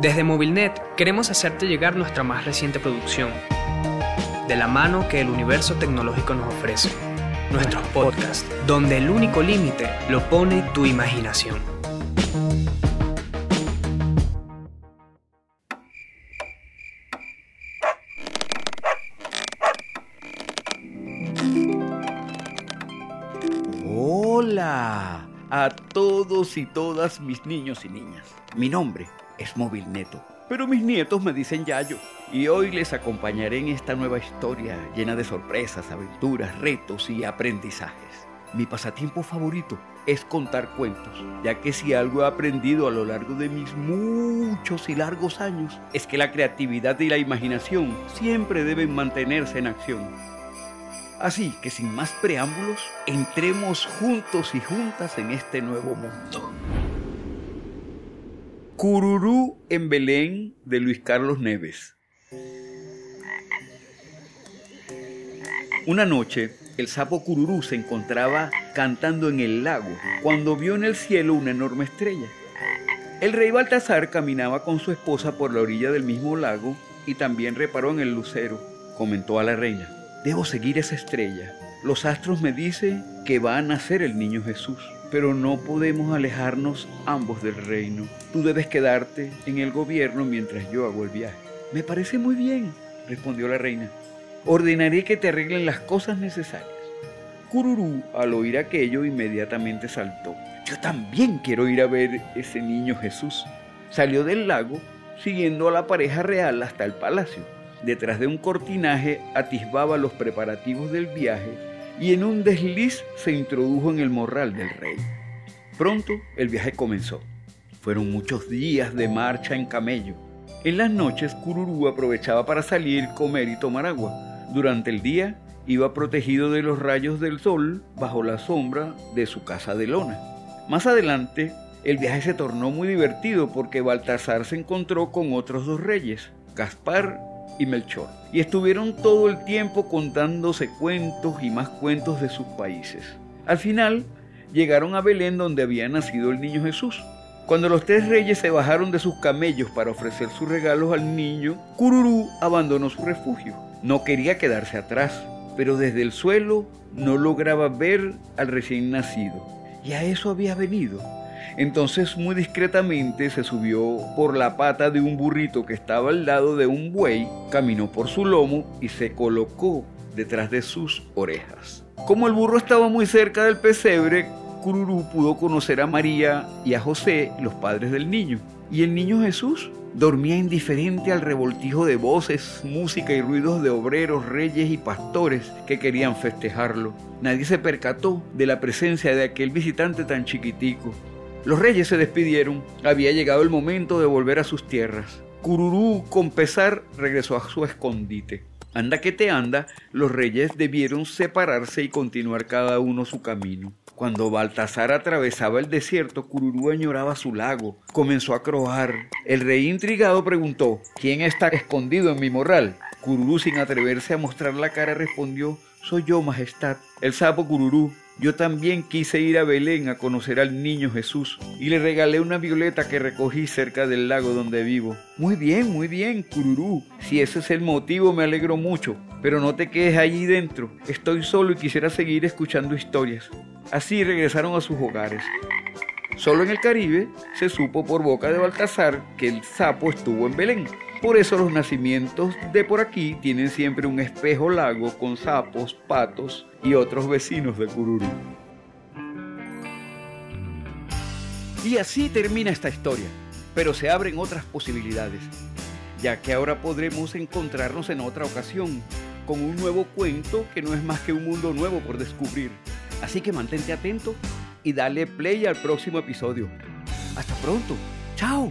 Desde Movilnet queremos hacerte llegar nuestra más reciente producción, de la mano que el universo tecnológico nos ofrece. Nuestros podcasts, donde el único límite lo pone tu imaginación. Hola a todos y todas mis niños y niñas. Mi nombre es Móvil Neto, pero mis nietos me dicen Yayo. Y hoy les acompañaré en esta nueva historia llena de sorpresas, aventuras, retos y aprendizajes. Mi pasatiempo favorito es contar cuentos, ya que si algo he aprendido a lo largo de mis muchos y largos años es que la creatividad y la imaginación siempre deben mantenerse en acción. Así que sin más preámbulos, entremos juntos y juntas en este nuevo mundo. Cururú en Belén de Luis Carlos Neves. Una noche, el sapo Cururú se encontraba cantando en el lago cuando vio en el cielo una enorme estrella. El rey Baltasar caminaba con su esposa por la orilla del mismo lago y también reparó en el lucero. Comentó a la reina, debo seguir esa estrella. Los astros me dicen que va a nacer el niño Jesús pero no podemos alejarnos ambos del reino. Tú debes quedarte en el gobierno mientras yo hago el viaje. Me parece muy bien, respondió la reina. Ordenaré que te arreglen las cosas necesarias. Cururú, al oír aquello, inmediatamente saltó. Yo también quiero ir a ver ese niño Jesús. Salió del lago, siguiendo a la pareja real hasta el palacio. Detrás de un cortinaje atisbaba los preparativos del viaje y en un desliz se introdujo en el morral del rey. Pronto el viaje comenzó. Fueron muchos días de marcha en camello. En las noches Cururú aprovechaba para salir, comer y tomar agua. Durante el día iba protegido de los rayos del sol bajo la sombra de su casa de lona. Más adelante, el viaje se tornó muy divertido porque Baltasar se encontró con otros dos reyes, Gaspar y Melchor, y estuvieron todo el tiempo contándose cuentos y más cuentos de sus países. Al final, llegaron a Belén donde había nacido el niño Jesús. Cuando los tres reyes se bajaron de sus camellos para ofrecer sus regalos al niño, Cururú abandonó su refugio. No quería quedarse atrás, pero desde el suelo no lograba ver al recién nacido. Y a eso había venido, entonces muy discretamente se subió por la pata de un burrito que estaba al lado de un buey, caminó por su lomo y se colocó detrás de sus orejas. Como el burro estaba muy cerca del pesebre, Cururú pudo conocer a María y a José, los padres del niño. Y el niño Jesús dormía indiferente al revoltijo de voces, música y ruidos de obreros, reyes y pastores que querían festejarlo. Nadie se percató de la presencia de aquel visitante tan chiquitico. Los reyes se despidieron, había llegado el momento de volver a sus tierras. Cururú, con pesar, regresó a su escondite. Anda que te anda, los reyes debieron separarse y continuar cada uno su camino. Cuando Baltasar atravesaba el desierto, Cururú añoraba su lago. Comenzó a croar. El rey intrigado preguntó, ¿quién está escondido en mi morral? Cururú, sin atreverse a mostrar la cara, respondió, soy yo, majestad. El sapo Cururú, yo también quise ir a Belén a conocer al niño Jesús y le regalé una violeta que recogí cerca del lago donde vivo. Muy bien, muy bien, Cururú. Si ese es el motivo me alegro mucho, pero no te quedes allí dentro. Estoy solo y quisiera seguir escuchando historias. Así regresaron a sus hogares. Solo en el Caribe se supo por boca de Baltasar que el sapo estuvo en Belén. Por eso los nacimientos de por aquí tienen siempre un espejo lago con sapos, patos y otros vecinos de Cururú. Y así termina esta historia, pero se abren otras posibilidades, ya que ahora podremos encontrarnos en otra ocasión con un nuevo cuento que no es más que un mundo nuevo por descubrir. Así que mantente atento y dale play al próximo episodio. Hasta pronto. Chao.